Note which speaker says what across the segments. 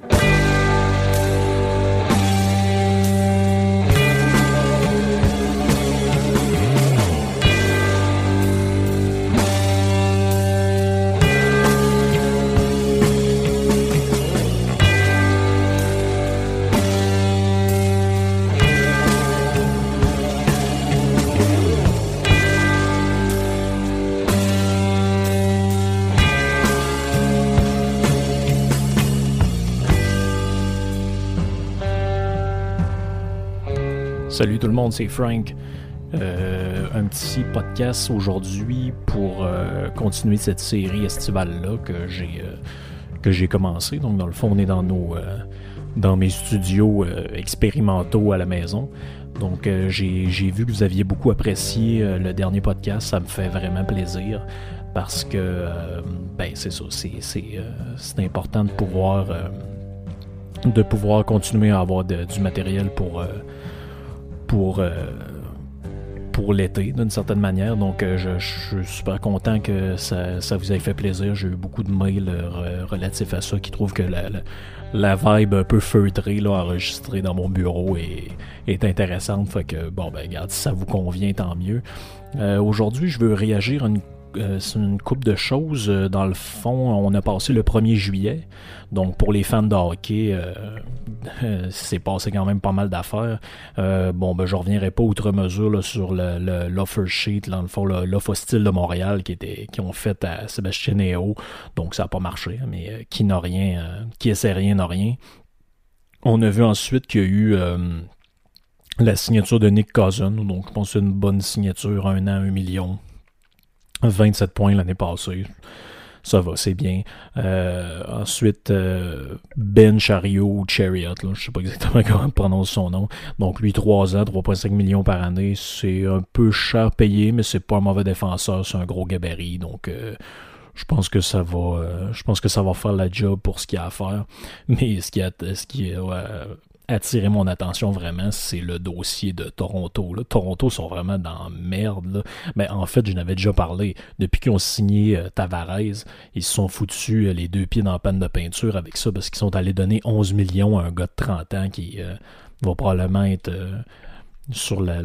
Speaker 1: Bye. Salut tout le monde, c'est Frank. Euh, un petit podcast aujourd'hui pour euh, continuer cette série estivale-là que j'ai euh, que j'ai commencé. Donc dans le fond, on est dans nos dans mes studios expérimentaux à la maison. Donc j'ai vu que vous aviez beaucoup apprécié le dernier podcast, ça me fait vraiment plaisir parce que ben c'est ça, c'est important de pouvoir de pouvoir continuer à avoir du matériel pour pour, euh, pour l'été, d'une certaine manière. Donc, euh, je, suis super content que ça, vous ait fait plaisir. J'ai eu beaucoup de mails euh, relatifs à ça qui trouvent que la, la, vibe un peu feutrée là, enregistrée dans mon bureau est, est intéressante. Fait que, bon, ben, regarde, si ça vous convient, tant mieux. Aujourd'hui, je veux réagir à une euh, c'est une coupe de choses. Euh, dans le fond, on a passé le 1er juillet. Donc, pour les fans de hockey, euh, c'est passé quand même pas mal d'affaires. bon, ben, je reviendrai pas outre mesure sur le, l'offer sheet, dans le fond, l'offre style de Montréal qui, était, qui ont fait à Sébastien Néo. Donc, ça n'a pas marché, mais qui n'a rien, qui essaie rien n'a rien. On a vu ensuite qu'il y a eu la signature de Nick Cousin. Donc, je pense que c'est une bonne signature, un an, un million. 27 points l'année passée. Ça va, c'est bien. Euh, ensuite, euh, Ben Chariot Chariot, là, je sais pas exactement comment prononce son nom. Donc lui, 3 ans, 3,5 millions par année. C'est un peu cher payé, mais c'est pas un mauvais défenseur, c'est un gros gabarit. Donc euh, je pense que ça va je pense que ça va faire la job pour ce qu'il y a à faire. Mais ce qui a ce qui est attiré mon attention vraiment, c'est le dossier de Toronto. Toronto sont vraiment dans merde. Mais en fait, je n'avais déjà parlé. Depuis qu'ils ont signé euh, Tavares, ils se sont foutus euh, les deux pieds dans la panne de peinture avec ça parce qu'ils sont allés donner 11 millions à un gars de 30 ans qui euh, va probablement être sur le,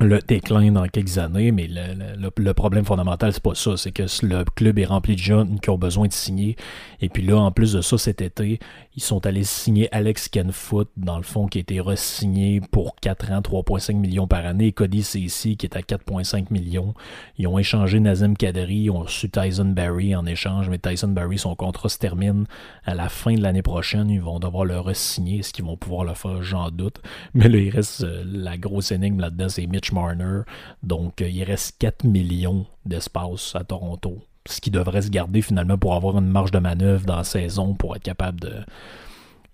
Speaker 1: le déclin dans quelques années, mais le, problème fondamental, c'est pas ça. C'est que le club est rempli de jeunes qui ont besoin de signer. Et puis là, en plus de ça, cet été, ils sont allés signer Alex Kenfoot, dans le fond, qui a été re-signé pour 4 ans, 3,5 millions par année. Cody ici qui est à 4,5 millions. Ils ont échangé Nazem Kadri, ils ont reçu Tyson Barry en échange, mais Tyson Barry, son contrat se termine à la fin de l'année prochaine. Ils vont devoir le re-signer. Est-ce qu'ils vont pouvoir le faire? J'en doute. Mais là, il reste euh, la grosse énigme là-dedans, c'est Mitch Marner. Donc, euh, il reste 4 millions d'espace à Toronto. Ce qui devrait se garder finalement pour avoir une marge de manœuvre dans la saison pour être capable de.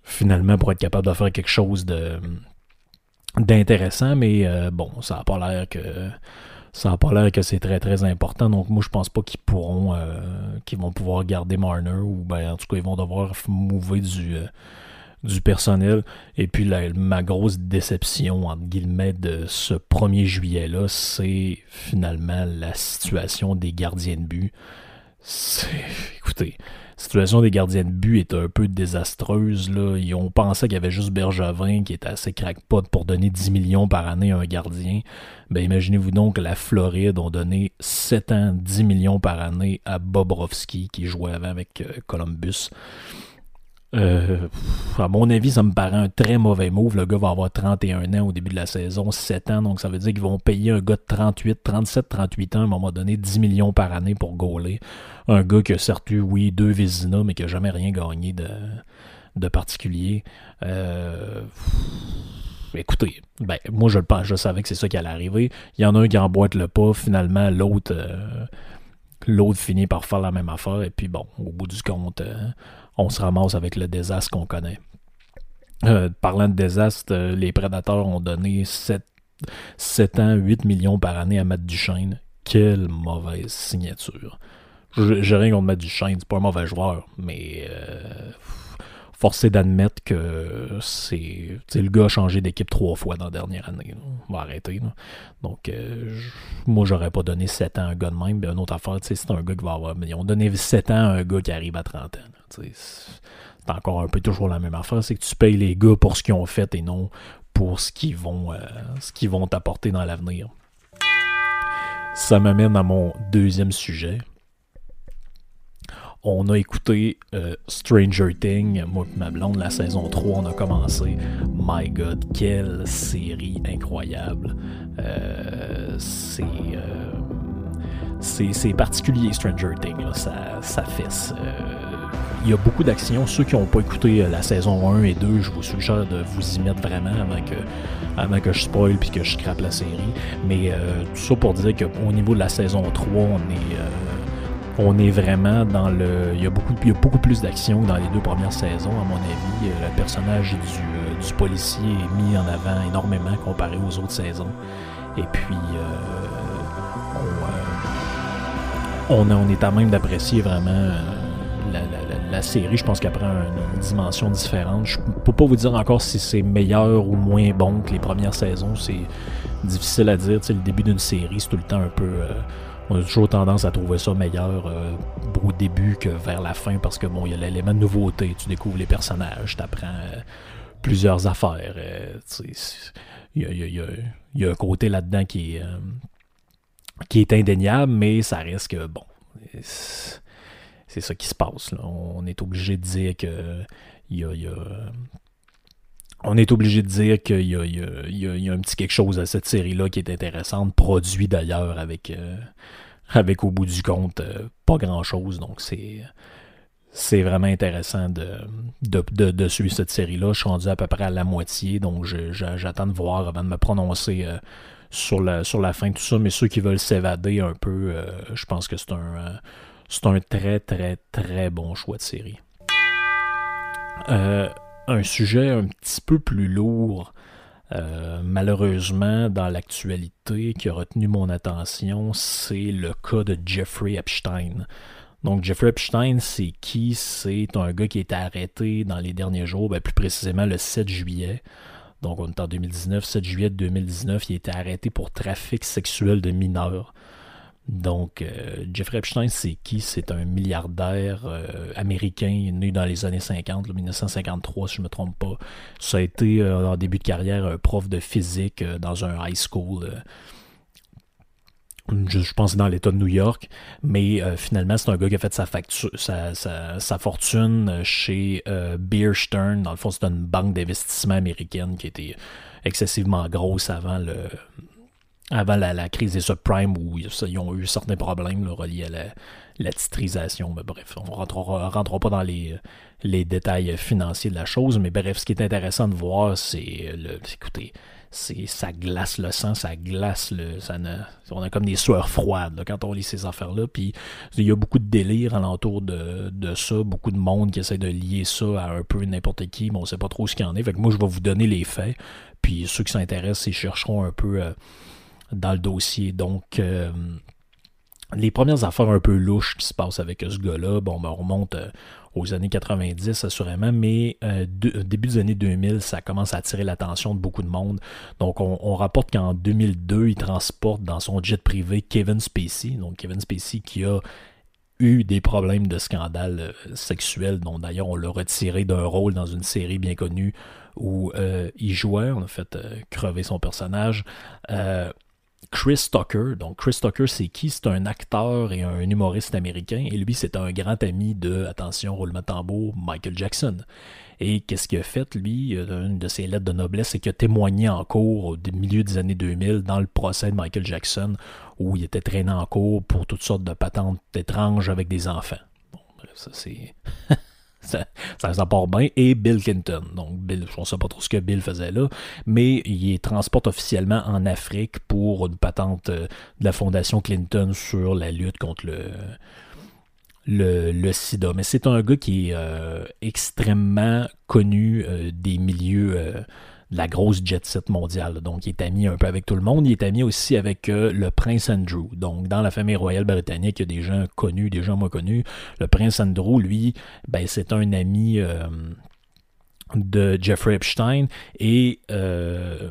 Speaker 1: Finalement, pour être capable de faire quelque chose de d'intéressant, mais euh, bon, ça n'a pas l'air que ça a pas l'air que c'est très très important. Donc moi je pense pas qu'ils pourront euh, qu'ils vont pouvoir garder Marner ou ben en tout cas ils vont devoir mouver du du personnel. Et puis ma grosse déception, entre guillemets, de ce 1er juillet-là, c'est finalement la situation des gardiens de but. Écoutez, la situation des gardiens de but est un peu désastreuse. Là. Ils ont pensé qu'il y avait juste Bergevin qui était assez crackpot pour donner 10 millions par année à un gardien. Ben imaginez-vous donc que la Floride ont donné 7 ans, 10 millions par année à Bobrovski qui jouait avant avec euh, Columbus. Euh, à mon avis, ça me paraît un très mauvais move. Le gars va avoir 31 ans au début de la saison, 7 ans, donc ça veut dire qu'ils vont payer un gars de 38, 37, 38 ans à un moment donné 10 millions par année pour gauler. Un gars qui a certes eu, oui, deux Vézina, mais qui n'a jamais rien gagné de, de particulier. Euh, écoutez, ben, moi je le pense, je savais que c'est ça qui allait arriver. Il y en a un qui emboîte le pas, finalement l'autre euh, l'autre finit par faire la même affaire, et puis bon, au bout du compte, on se ramasse avec le désastre qu'on connaît. Euh, parlant de désastre, euh, les prédateurs ont donné 7, 7 ans, 8 millions par année à Matt Duchesne. Quelle mauvaise signature. J'ai rien contre Matt Duchesne, c'est pas un mauvais joueur, mais euh, forcé d'admettre que c'est le gars a changé d'équipe trois fois dans la dernière année. On va arrêter. Donc, moi, j'aurais pas donné 7 ans à un gars de même. Mais une autre affaire, c'est un gars qui va avoir. Ils ont donné 7 ans à un gars qui arrive à 30 ans. C'est encore un peu toujours la même affaire, c'est que tu payes les gars pour ce qu'ils ont fait et non pour ce qu'ils vont, euh, vont t'apporter dans l'avenir. Ça m'amène à mon deuxième sujet. On a écouté euh, Stranger Things, moi et ma blonde, la saison 3, on a commencé. My God, quelle série incroyable. Euh, c'est c'est particulier Stranger Things, ça, ça fesse. Euh, il y a beaucoup d'actions. Ceux qui n'ont pas écouté euh, la saison 1 et 2, je vous suggère de vous y mettre vraiment avant que, avant que je spoil puis que je scrape la série. Mais euh, tout ça pour dire qu'au niveau de la saison 3, on est, on est vraiment dans le. Il y a beaucoup, y a beaucoup plus d'action que dans les deux premières saisons, à mon avis. Le personnage du, policier est mis en avant énormément comparé aux autres saisons. Et puis, on, est à même d'apprécier vraiment euh, la, série. Je pense qu'elle prend une, dimension différente. Je peux pas vous dire encore si c'est meilleur ou moins bon que les premières saisons. C'est difficile à dire. le début d'une série, c'est tout le temps un peu. Euh, on a toujours tendance à trouver ça meilleur euh, au début que vers la fin parce que bon, il y a l'élément de nouveauté. Tu découvres les personnages, tu apprends plusieurs affaires. Il y, a, un côté là-dedans qui est qui est indéniable, mais ça reste que, bon, c'est ça qui se passe. On est obligé de dire que il y a, on est obligé de dire qu'il y, y, a, un petit quelque chose à cette série-là qui est intéressante, produit d'ailleurs avec, euh, avec au bout du compte euh, pas grand-chose. Donc c'est c'est vraiment intéressant de, de, suivre cette série-là. Je suis rendu à peu près à la moitié, donc j'attends de voir avant de me prononcer euh, sur la, sur la fin de tout ça, mais ceux qui veulent s'évader un peu, euh, je pense que c'est un, euh, c'est un très, très, très bon choix de série. Euh, un sujet un petit peu plus lourd, malheureusement, dans l'actualité, qui a retenu mon attention, c'est le cas de Jeffrey Epstein. Donc, Jeffrey Epstein, c'est qui? C'est un gars qui a été arrêté dans les derniers jours, ben, plus précisément le 7 juillet. Donc, on est en 2019, 7 juillet 2019, il a été arrêté pour trafic sexuel de mineurs. Donc, euh, Jeffrey Epstein, c'est qui? C'est un milliardaire euh, américain né dans les années 50, 1953, si je ne me trompe pas. Ça a été, euh, en début de carrière, un prof de physique dans un high school je, pense dans l'État de New York, mais euh, finalement, c'est un gars qui a fait sa, fortune chez euh, Bear Stearns. Dans le fond, c'est une banque d'investissement américaine qui était excessivement grosse avant le avant la, crise des subprimes où ils ont eu certains problèmes reliés à la, titrisation. Mais bref, on ne rentrera, pas dans les, les détails financiers de la chose, mais bref, ce qui est intéressant de voir, c'est le. Écoutez, ça glace le sang, ça glace le. On a comme des sueurs froides quand on lit ces affaires-là. Puis il y a beaucoup de délire alentour de, de ça, beaucoup de monde qui essaie de lier ça à un peu n'importe qui, mais on sait pas trop ce qu'il y en est. Fait que moi, je vais vous donner les faits. Puis ceux qui s'intéressent, ils chercheront un peu euh, dans le dossier. Donc. Euh, les premières affaires un peu louches qui se passent avec ce gars-là, bon, ben, on remonte euh, aux années 90 assurément, mais euh, début des années 2000, ça commence à attirer l'attention de beaucoup de monde. Donc on, rapporte qu'en 2002, il transporte dans son jet privé Kevin Spacey, donc Kevin Spacey qui a eu des problèmes de scandale euh, sexuel, dont d'ailleurs on l'a retiré d'un rôle dans une série bien connue où il jouait, on a fait crever son personnage. Chris Tucker. Donc, Chris Tucker, c'est qui? C'est un acteur et un humoriste américain. Et lui, c'est un grand ami de, attention, roulement de tambour, Michael Jackson. Et qu'est-ce qu'il a fait, lui? Une de ses lettres de noblesse, c'est qu'il a témoigné en cours au milieu des années 2000 dans le procès de Michael Jackson, où il était traîné en cours pour toutes sortes de patentes étranges avec des enfants. Bon, bref, ça c'est. ça, ça, bien, et Bill Clinton. Donc, Bill, je ne sais pas trop ce que Bill faisait là, mais il transporte officiellement en Afrique pour une patente euh, de la Fondation Clinton sur la lutte contre le, le, sida. Mais c'est un gars qui est euh, extrêmement connu euh, des milieux la grosse jet set mondiale. Donc, il est ami un peu avec tout le monde. Il est ami aussi avec euh, le prince Andrew. Donc, dans la famille royale britannique, il y a des gens connus, des gens moins connus. Le prince Andrew, lui, ben, c'est un ami euh, de Jeffrey Epstein et euh,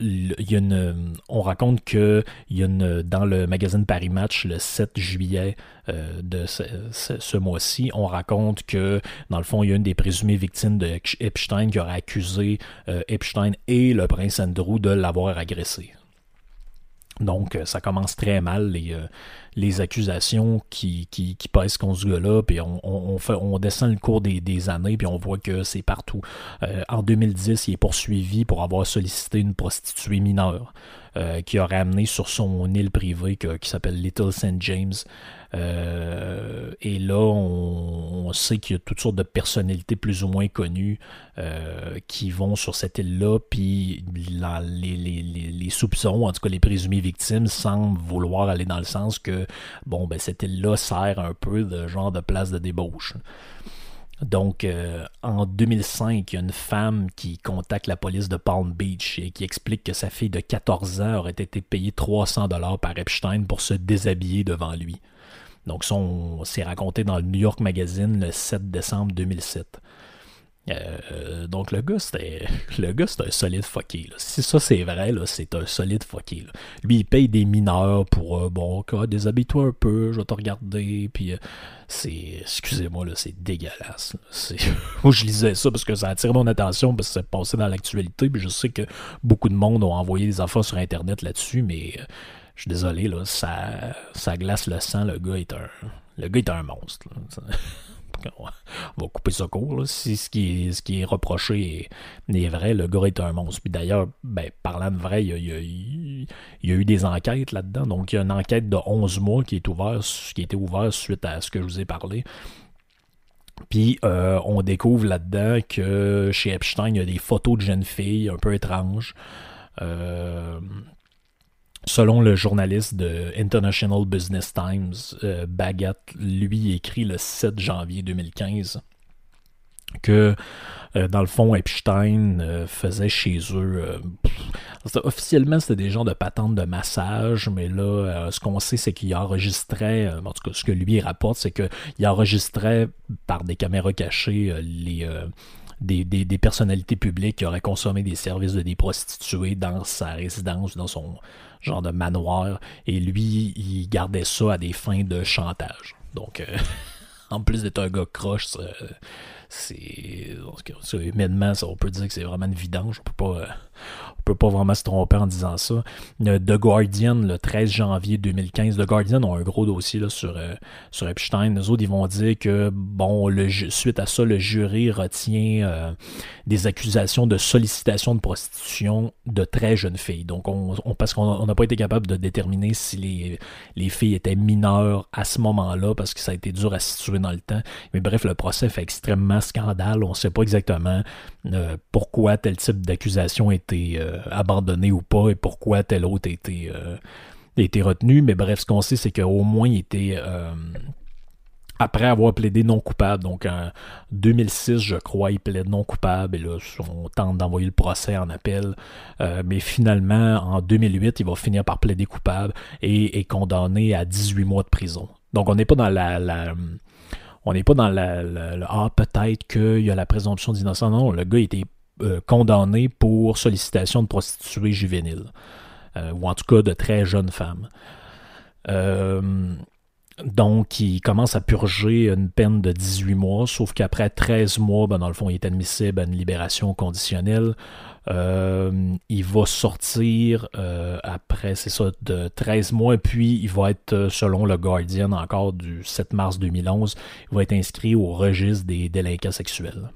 Speaker 1: une, on raconte que dans le magazine Paris Match le 7 juillet euh, de ce, mois-ci, on raconte que dans le fond, il y a une des présumées victimes de Epstein qui aurait accusé euh, Epstein et le prince Andrew de l'avoir agressé. Donc, euh, ça commence très mal, les, euh, les accusations qui, qui, qui pèsent contre ce gars-là, puis on, on, descend le cours des, des années, puis on voit que c'est partout. Euh, en 2010, il est poursuivi pour avoir sollicité une prostituée mineure. Euh, qui aurait amené sur son île privée qui s'appelle Little St. James. Euh, et là, on, sait qu'il y a toutes sortes de personnalités plus ou moins connues euh, qui vont sur cette île-là, puis les, les, les, soupçons, en tout cas les présumées victimes, semblent vouloir aller dans le sens que, bon, ben, cette île-là sert un peu de genre de place de débauche. Donc, euh, en 2005, il y a une femme qui contacte la police de Palm Beach et qui explique que sa fille de 14 ans aurait été payée 300 dollars par Epstein pour se déshabiller devant lui. Donc, c'est raconté dans le New York Magazine le 7 décembre 2007. Euh, donc le gars, c'était. Le gars, c'est un solide fucké. Si ça c'est vrai, c'est un solide fucké. Lui, il paye des mineurs pour euh, bon, déshabille-toi un peu, je vais te regarder. Puis euh, c'est. Excusez-moi, là, c'est dégueulasse. Moi je lisais ça parce que ça a attiré mon attention parce que c'est passé dans l'actualité. Puis je sais que beaucoup de monde ont envoyé des affaires sur internet là-dessus, mais je suis désolé, là, ça, ça glace le sang, le gars est un. Le gars est un monstre. On va couper ça court. Si ce qui, est, ce qui est reproché est, vrai, le gars est un monstre. Puis d'ailleurs, ben, parlant de vrai, il y, a, eu des enquêtes là-dedans. Donc il y a une enquête de 11 mois qui est qui a été ouverte suite à ce que je vous ai parlé. Puis euh, on découvre là-dedans que chez Epstein, il y a des photos de jeunes filles un peu étranges. Euh, Selon le journaliste de International Business Times, euh, Bagat, lui, écrit le 7 janvier 2015 que, euh, dans le fond, Epstein euh, faisait chez eux... officiellement, c'était des gens de patente de massage, mais là, ce qu'on sait, c'est qu'il enregistrait, en tout cas, ce que lui rapporte, c'est qu'il enregistrait par des caméras cachées les... Des, des, personnalités publiques qui auraient consommé des services de des prostituées dans sa résidence, dans son, genre de manoir, et lui, il gardait ça à des fins de chantage. Donc, euh, en plus d'être un gars croche, c'est. Humainement, on peut dire que c'est vraiment une vidange. On peut pas, euh, on peut pas vraiment se tromper en disant ça. The Guardian, le 13 janvier 2015, The Guardian ont un gros dossier là, sur, euh, sur Epstein. Les autres, ils vont dire que, bon, le, suite à ça, le jury retient euh, des accusations de sollicitation de prostitution de très jeunes filles. Donc, on, parce qu'on n'a pas été capable de déterminer si les, les filles étaient mineures à ce moment-là, parce que ça a été dur à situer dans le temps. Mais bref, le procès fait extrêmement scandale. On ne sait pas exactement euh, pourquoi tel type d'accusation a été euh, abandonné ou pas et pourquoi tel autre a été, euh, été retenu. Mais bref, ce qu'on sait, c'est qu'au moins il était après avoir plaidé non coupable. Donc en 2006, je crois, il plaide non coupable et là, on tente d'envoyer le procès en appel. mais finalement, en 2008, il va finir par plaider coupable et est condamné à 18 mois de prison. Donc on n'est pas dans la, on n'est pas dans le Ah, peut-être qu'il y a la présomption d'innocence. Non, le gars était euh, condamné pour sollicitation de prostituées juvéniles. Euh, ou en tout cas de très jeunes femmes. Euh, donc, il commence à purger une peine de 18 mois, sauf qu'après 13 mois, ben, dans le fond, il est admissible à une libération conditionnelle. Euh, il va sortir euh, après, c'est ça, de 13 mois, puis il va être, euh, selon le Guardian, encore du 7 mars 2011, il va être inscrit au registre des délinquants sexuels.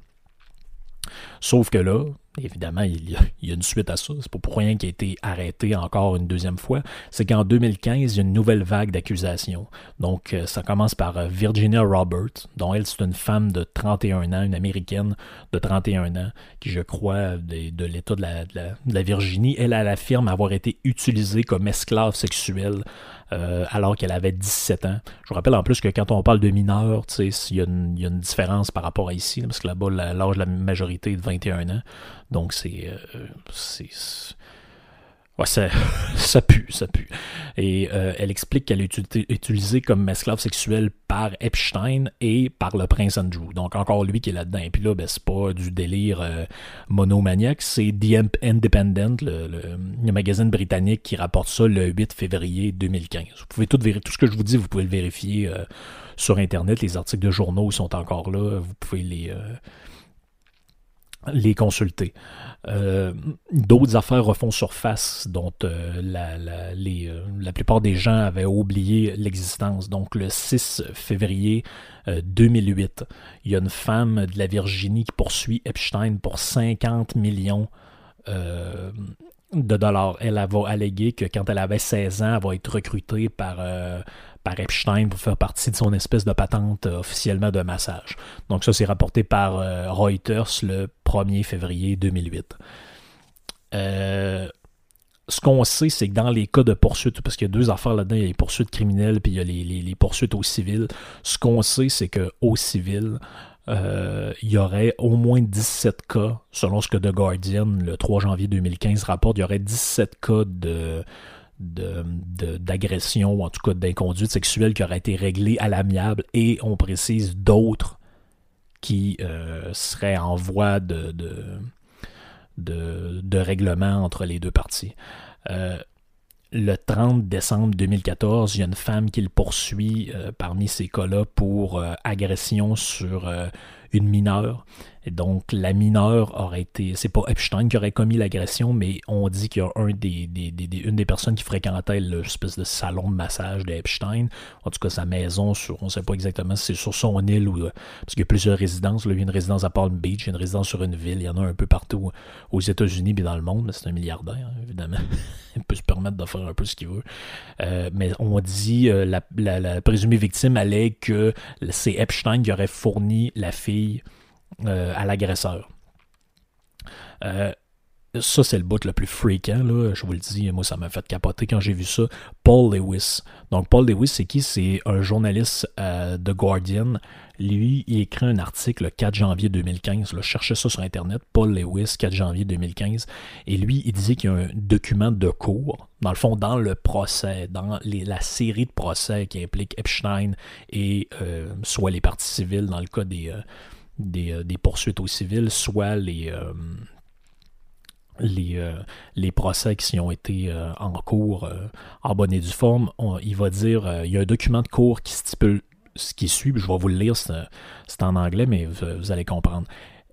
Speaker 1: Sauf que là, évidemment, il y, a, une suite à ça. C'est pas pour rien qu'il a été arrêté encore une deuxième fois. C'est qu'en 2015, il y a une nouvelle vague d'accusations. Donc, euh, ça commence par euh, Virginia Roberts, dont elle, c'est une femme de 31 ans, une américaine de 31 ans, qui, je crois, de, l'État de la, Virginie. Elle, elle affirme avoir été utilisée comme esclave sexuelle euh, alors qu'elle avait 17 ans. Je vous rappelle en plus que quand on parle de mineurs, il y, a une différence par rapport à ici, parce que là-bas, l'âge de la majorité est de 21 ans. Donc, c'est. Euh, Ouais, ça, ça pue, ça pue. Et euh, elle explique qu'elle est utilisée comme esclave sexuelle par Epstein et par le prince Andrew. Donc encore lui qui est là-dedans. Et puis là, ben, c'est pas du délire euh, monomaniaque, c'est The Independent, le, magazine britannique qui rapporte ça le 8 février 2015. Vous pouvez tout vérifier, tout ce que je vous dis, vous pouvez le vérifier euh, sur Internet. Les articles de journaux sont encore là. Vous pouvez les les consulter. Euh, d'autres affaires refont surface dont euh, la, les, euh, la, plupart des gens avaient oublié l'existence. Donc le 6 février 2008, il y a une femme de la Virginie qui poursuit Epstein pour 50 millions de dollars. Elle, elle va alléguer que quand elle avait 16 ans, elle va être recrutée par par Epstein pour faire partie de son espèce de patente euh, officiellement de massage. Donc ça, c'est rapporté par euh, Reuters le 1er février 2008. Euh, ce qu'on sait, c'est que dans les cas de poursuites, parce qu'il y a deux affaires là-dedans, il y a les poursuites criminelles puis il y a les, poursuites au civil. Ce qu'on sait, c'est qu'au civil, il y aurait au moins 17 cas, selon ce que The Guardian, le 3 janvier 2015, rapporte, il y aurait 17 cas de d'agression ou en tout cas d'inconduite sexuelle qui aurait été réglée à l'amiable et on précise d'autres qui euh, seraient en voie de, de, règlement entre les deux parties. Euh, le 30 décembre 2014, il y a une femme qui le poursuit euh, parmi ces cas-là pour agression sur une mineure. Donc, la mineure aurait été. C'est pas Epstein qui aurait commis l'agression, mais on dit qu'il y a des, une des personnes qui fréquentait l'espèce de salon de massage d'Epstein. En tout cas, sa maison, on ne sait pas exactement si c'est sur son île ou. Parce qu'il y a plusieurs résidences. Là, il y a une résidence à Palm Beach, il y a une résidence sur une ville. Il y en a un peu partout aux États-Unis et dans le monde. C'est un milliardaire, hein, évidemment. il peut se permettre de faire un peu ce qu'il veut. Euh, mais on dit, euh, la présumée victime allait que c'est Epstein qui aurait fourni la fille euh, à l'agresseur. Euh, ça, c'est le bout le plus fréquent, là. Je vous le dis, moi, ça m'a fait capoter quand j'ai vu ça. Paul Lewis. Donc, Paul Lewis, c'est qui? C'est un journaliste euh, de Guardian. Lui, il écrit un article le 4 janvier 2015. Là, cherchez ça sur Internet. Paul Lewis, 4 janvier 2015. Et lui, il disait qu'il y a un document de cours, dans le fond, dans le procès, dans la série de procès qui implique Epstein et soit les parties civiles, dans le cas des euh, des, poursuites au civil, soit les, euh, les, euh, les procès qui ont été en cours en bonne et due forme. il va dire, il y a un document de cours qui stipule ce qui suit, je vais vous le lire, c'est en anglais, mais vous, allez comprendre.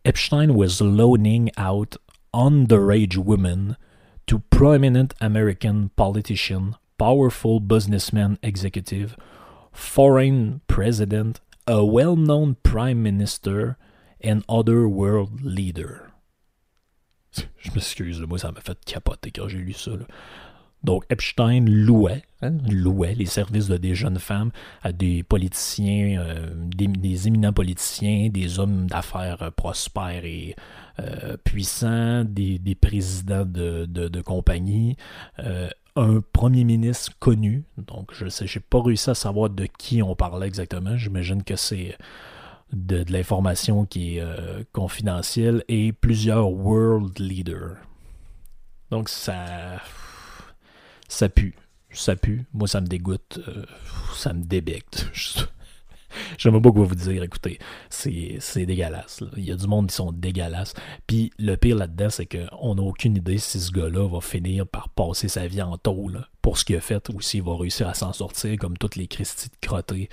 Speaker 1: Epstein was loaning out underage women to prominent American politicians, powerful businessmen executive, foreign president, a well-known prime minister and other world leader. Je m'excuse, moi ça m'a fait capoter quand j'ai lu ça. Donc Epstein louait, hein, louait les services de des jeunes femmes à des politiciens, euh, des, éminents politiciens, des hommes d'affaires euh, prospères et euh, puissants, des, présidents de, de, de compagnie, un premier ministre connu. Donc, je sais, j'ai pas réussi à savoir de qui on parlait exactement. J'imagine que c'est de, l'information qui est euh, confidentielle et plusieurs world leaders. Donc, ça. Ça pue. Ça pue. Moi, ça me dégoûte. Euh, ça me débecte. J'aime quoi vous dire, écoutez, c'est dégueulasse. Il y a du monde qui sont dégueulasses. Puis le pire là-dedans, c'est qu'on n'a aucune idée si ce gars-là va finir par passer sa vie en tôle pour ce qu'il a fait ou s'il va réussir à s'en sortir comme toutes les Christie de crottés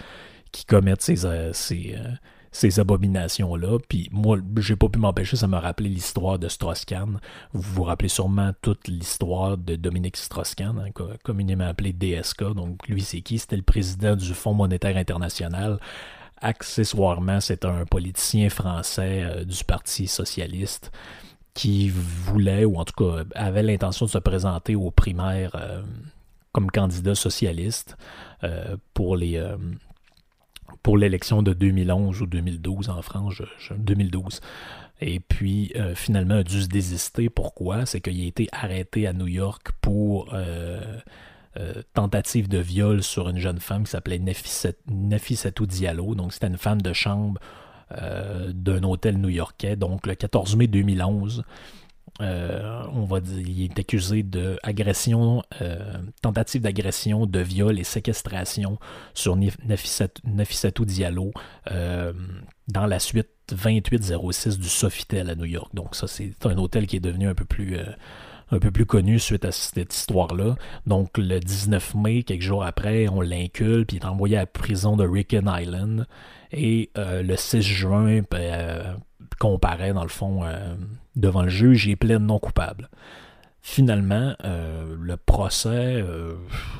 Speaker 1: qui commettent ces, euh, euh, ces abominations-là. Puis moi, j'ai pas pu m'empêcher, ça m'a rappelé l'histoire de Strauss-Kahn. Vous vous rappelez sûrement toute l'histoire de Dominique Strauss-Kahn, hein, communément appelé DSK. Donc lui, c'est qui? C'était le président du Fonds monétaire international. Accessoirement, c'est un politicien français euh, du Parti socialiste qui voulait, ou en tout cas avait l'intention de se présenter aux primaires euh, comme candidat socialiste euh, pour les pour l'élection de 2011 ou 2012 en France, 2012. Et puis, euh, finalement, a dû se désister. Pourquoi? C'est qu'il a été arrêté à New York pour euh, euh, tentative de viol sur une jeune femme qui s'appelait Nefissatou Diallo. Donc, c'était une femme de chambre d'un hôtel new-yorkais. Donc, le 14 mai 2011, on va dire, il est accusé d'agression, tentative d'agression, de viol et séquestration sur Nafissatou Diallo dans la suite 2806 du Sofitel à New York. Donc ça, c'est un hôtel qui est devenu un peu plus un peu plus connu suite à cette histoire-là. Donc, le 19 mai, quelques jours après, on l'incule, puis il est envoyé à la prison de Ricken Island. Et euh, le 6 juin, ben, euh, dans le fond, euh, devant le juge, il est plein de non coupables. Finalement, le procès,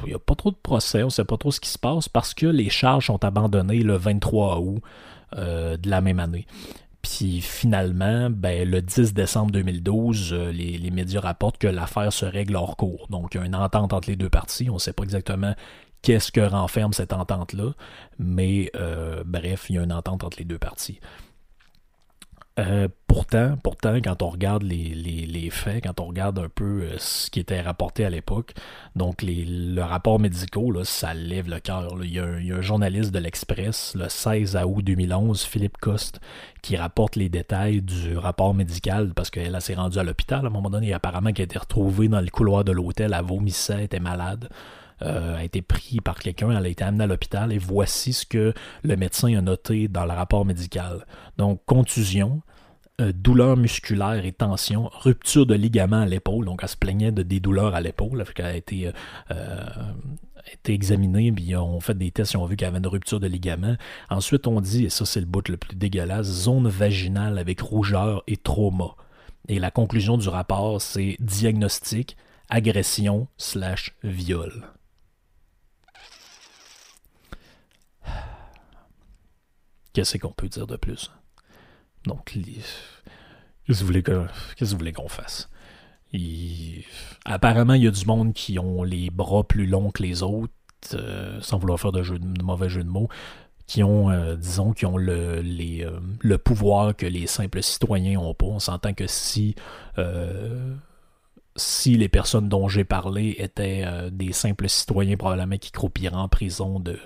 Speaker 1: il n'y a pas trop de procès, on ne sait pas trop ce qui se passe parce que les charges sont abandonnées le 23 août de la même année. Puis finalement, ben, le 10 décembre 2012, euh, les, médias rapportent que l'affaire se règle hors cours. Donc, il y a une entente entre les deux parties. On ne sait pas exactement qu'est-ce que renferme cette entente-là, mais euh, bref, il y a une entente entre les deux parties. Euh, pourtant, pourtant, quand on regarde les, faits, quand on regarde un peu euh, ce qui était rapporté à l'époque, donc les, le rapport médicaux, là, ça lève le cœur. Il, y a un journaliste de l'Express, le 16 août 2011, Philippe Coste, qui rapporte les détails du rapport médical parce qu'elle s'est rendue à l'hôpital à un moment donné. Et apparemment qu'elle a été retrouvée dans le couloir de l'hôtel, elle vomissait, était malade. Euh, a été pris par quelqu'un, elle a été amenée à l'hôpital et voici ce que le médecin a noté dans le rapport médical. Donc, contusion, euh, douleur musculaire et tension, rupture de ligament à l'épaule, donc elle se plaignait de des douleurs à l'épaule, elle a été, euh, euh, été examinée, puis on fait des tests, ils ont vu qu'elle avait une rupture de ligament. Ensuite, on dit, et ça c'est le bout le plus dégueulasse, zone vaginale avec rougeur et trauma. Et la conclusion du rapport, c'est diagnostic, agression slash viol. Qu'est-ce qu'on peut dire de plus? Donc, qu'est-ce que vous voulez qu'on fasse? Apparemment, il y a du monde qui ont les bras plus longs que les autres, euh, sans vouloir faire de, mauvais jeu de mots, qui ont, euh, disons, qui ont le, les, euh, le pouvoir que les simples citoyens n'ont pas. On s'entend que si si les personnes dont j'ai parlé étaient euh, des simples citoyens probablement qui croupiraient en prison de,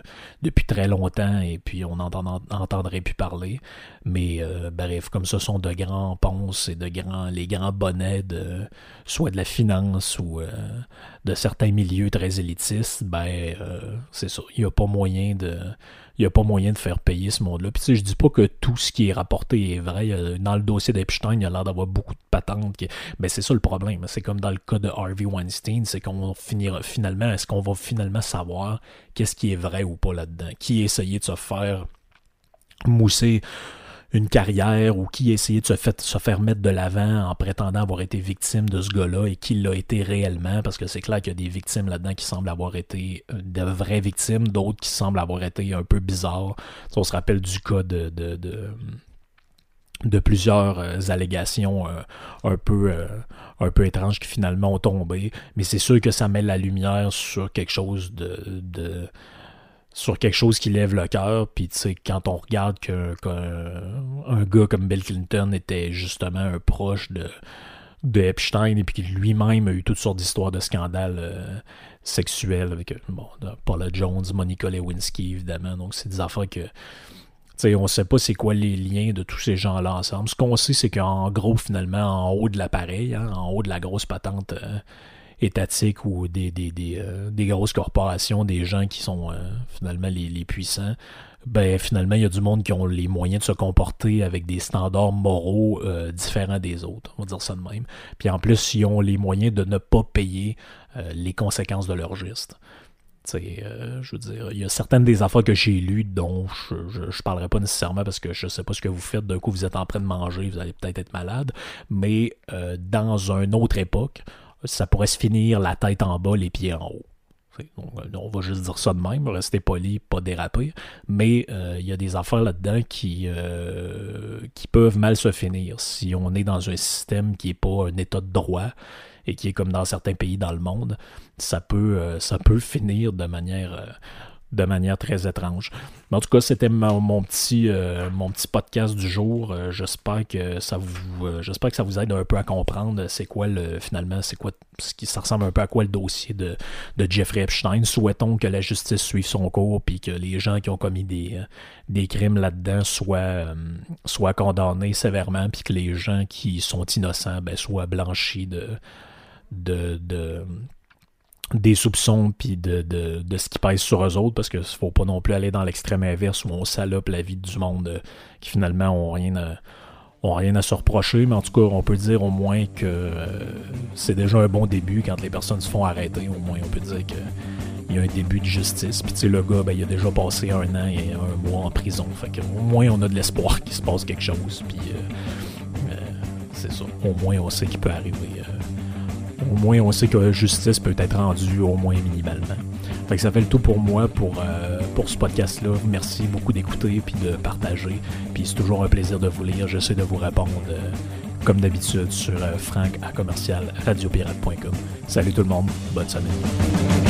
Speaker 1: depuis très longtemps et puis on n'entendrait plus parler. Mais euh, bref, comme ce sont de grands ponces et de grands les grands bonnets de soit de la finance ou euh, de certains milieux très élitistes, ben c'est ça. Il n'y a pas moyen de il n'y a pas moyen de faire payer ce monde-là. Puis tu sais, je dis pas que tout ce qui est rapporté est vrai. Dans le dossier d'Epstein, il y a l'air d'avoir beaucoup de patentes. Mais c'est ça le problème. C'est comme dans le cas de Harvey Weinstein, c'est qu'on finira finalement, est-ce qu'on va finalement savoir qu'est-ce qui est vrai ou pas là-dedans? Qui a essayé de se faire mousser une carrière ou qui a essayé de se, faire mettre de l'avant en prétendant avoir été victime de ce gars-là et qui l'a été réellement, parce que c'est clair qu'il y a des victimes là-dedans qui semblent avoir été euh, de vraies victimes, d'autres qui semblent avoir été un peu bizarres. on se rappelle du cas de, plusieurs euh, allégations euh, un peu un peu étranges qui finalement ont tombé, mais c'est sûr que ça met la lumière sur quelque chose de sur quelque chose qui lève le cœur. Puis, tu sais, quand on regarde qu'un gars comme Bill Clinton était justement un proche de, de Epstein et puis lui-même a eu toutes sortes d'histoires de scandales euh, sexuels avec bon, Paula Jones, Monica Lewinsky, évidemment. Donc, c'est des affaires que. sais on sait pas c'est quoi les liens de tous ces gens-là ensemble. Ce qu'on sait, c'est qu'en gros, finalement, en haut de l'appareil, hein, en haut de la grosse patente euh, étatiques ou des, des, euh, des, grosses corporations, des gens qui sont euh, finalement les, puissants, ben finalement, il y a du monde qui ont les moyens de se comporter avec des standards moraux euh, différents des autres, on va dire ça de même. Puis en plus, ils ont les moyens de ne pas payer les conséquences de leur geste. je veux dire, il y a certaines des affaires que j'ai lues dont je, ne parlerai pas nécessairement parce que je sais pas ce que vous faites. D'un coup, vous êtes en train de manger, vous allez peut-être être malade. Mais dans une autre époque, ça pourrait se finir la tête en bas, les pieds en haut. on va juste dire ça de même, rester poli, pas déraper. Mais euh, il y a des affaires là-dedans qui, euh, qui peuvent mal se finir si on est dans un système qui n'est pas un état de droit et qui est comme dans certains pays dans le monde. Ça peut, euh, ça peut finir de manière de manière très étrange. Mais en tout cas, c'était mon, petit, euh, mon petit podcast du jour. Euh, j'espère que ça vous euh, que ça vous aide un peu à comprendre c'est quoi le finalement, c'est quoi ce qui ressemble un peu à quoi le dossier de, de Jeffrey Epstein. Souhaitons que la justice suive son cours puis que les gens qui ont commis des, crimes là-dedans soient, condamnés sévèrement puis que les gens qui sont innocents ben, soient blanchis de, de des soupçons puis de, de, de, ce qui pèse sur eux autres parce qu'il faut pas non plus aller dans l'extrême inverse où on salope la vie du monde euh, qui finalement ont rien à, rien à se reprocher, mais en tout cas, on peut dire au moins que euh, c'est déjà un bon début quand les personnes se font arrêter. Au moins, on peut dire qu'il y a un début de justice. Puis tu sais, le gars, ben, il a déjà passé un an et un mois en prison. Fait que, au moins, on a de l'espoir qu'il se passe quelque chose. Puis euh, c'est ça. Au moins, on sait qu'il peut arriver au moins on sait que justice peut être rendue au moins minimalement. Fait ça fait le tout pour moi pour, euh, pour ce podcast-là. Merci beaucoup d'écouter puis de partager. Puis c'est toujours un plaisir de vous lire. J'essaie de vous répondre euh, comme d'habitude sur euh, à commercial radiopirate.com. Salut tout le monde, bonne semaine.